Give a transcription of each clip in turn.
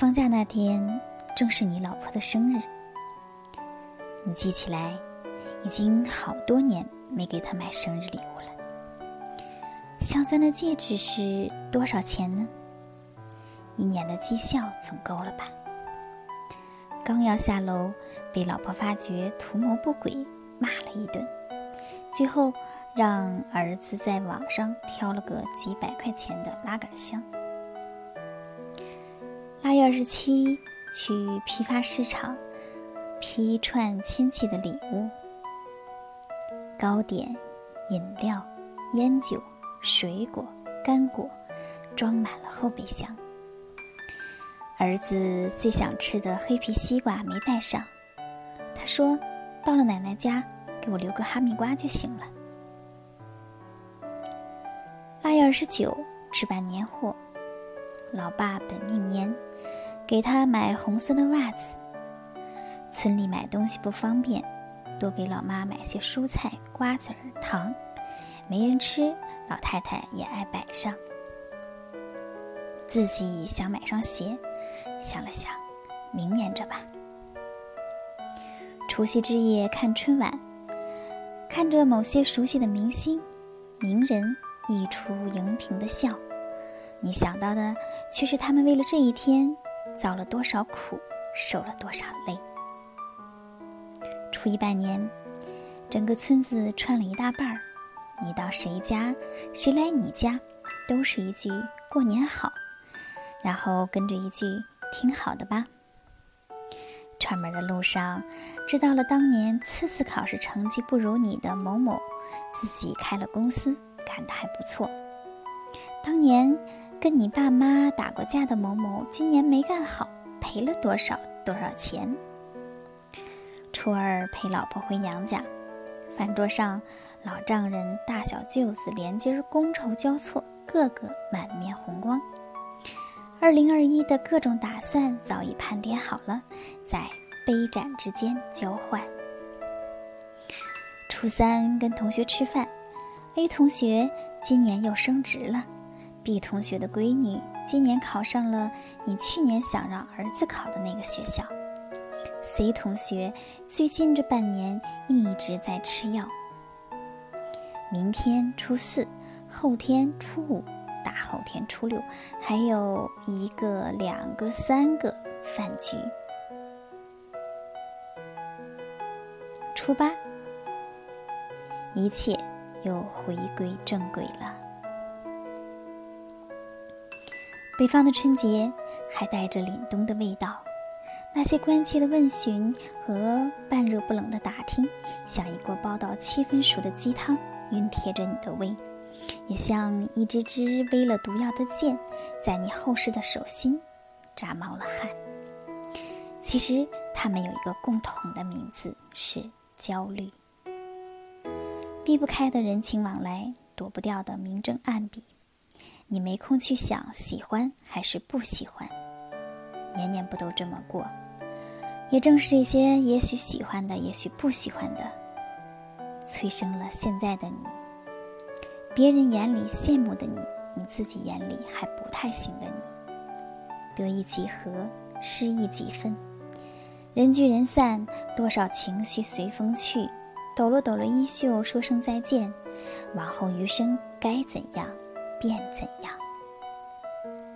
放假那天正是你老婆的生日，你记起来，已经好多年没给她买生日礼物了。镶钻的戒指是多少钱呢？一年的绩效总够了吧？刚要下楼，被老婆发觉图谋不轨，骂了一顿，最后让儿子在网上挑了个几百块钱的拉杆箱。腊月二十七去批发市场批串亲戚的礼物，糕点、饮料、烟酒、水果、干果，装满了后备箱。儿子最想吃的黑皮西瓜没带上，他说：“到了奶奶家，给我留个哈密瓜就行了。”腊月二十九置办年货，老爸本命年，给他买红色的袜子。村里买东西不方便，多给老妈买些蔬菜、瓜子儿、糖，没人吃，老太太也爱摆上。自己想买双鞋。想了想，明年着吧。除夕之夜看春晚，看着某些熟悉的明星、名人溢出荧屏的笑，你想到的却是他们为了这一天遭了多少苦，受了多少累。初一拜年，整个村子串了一大半儿，你到谁家，谁来你家，都是一句“过年好”，然后跟着一句。挺好的吧。串门的路上，知道了当年次次考试成绩不如你的某某，自己开了公司，干得还不错。当年跟你爸妈打过架的某某，今年没干好，赔了多少多少钱。初二陪老婆回娘家，饭桌上老丈人、大小舅子连襟儿觥筹交错，个个满面红光。二零二一的各种打算早已盘点好了，在杯盏之间交换。初三跟同学吃饭，A 同学今年又升职了，B 同学的闺女今年考上了你去年想让儿子考的那个学校，C 同学最近这半年一直在吃药。明天初四，后天初五。大后天初六，还有一个、两个、三个饭局。初八，一切又回归正轨了。北方的春节还带着凛冬的味道，那些关切的问询和半热不冷的打听，像一锅煲到七分熟的鸡汤，熨贴着你的胃。也像一支支微了毒药的箭，在你后世的手心扎冒了汗。其实，他们有一个共同的名字，是焦虑。避不开的人情往来，躲不掉的明争暗比，你没空去想喜欢还是不喜欢。年年不都这么过？也正是这些也许喜欢的，也许不喜欢的，催生了现在的你。别人眼里羡慕的你，你自己眼里还不太行的你，得意几何，失意几分，人聚人散，多少情绪随风去，抖了抖了衣袖，说声再见，往后余生该怎样，便怎样。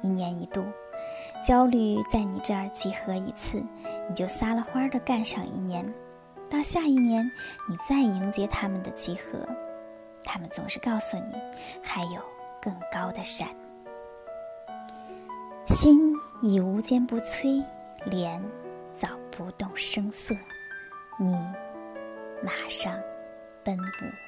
一年一度，焦虑在你这儿集合一次，你就撒了欢儿的干上一年，到下一年，你再迎接他们的集合。他们总是告诉你，还有更高的山。心已无坚不摧，脸早不动声色，你马上奔赴。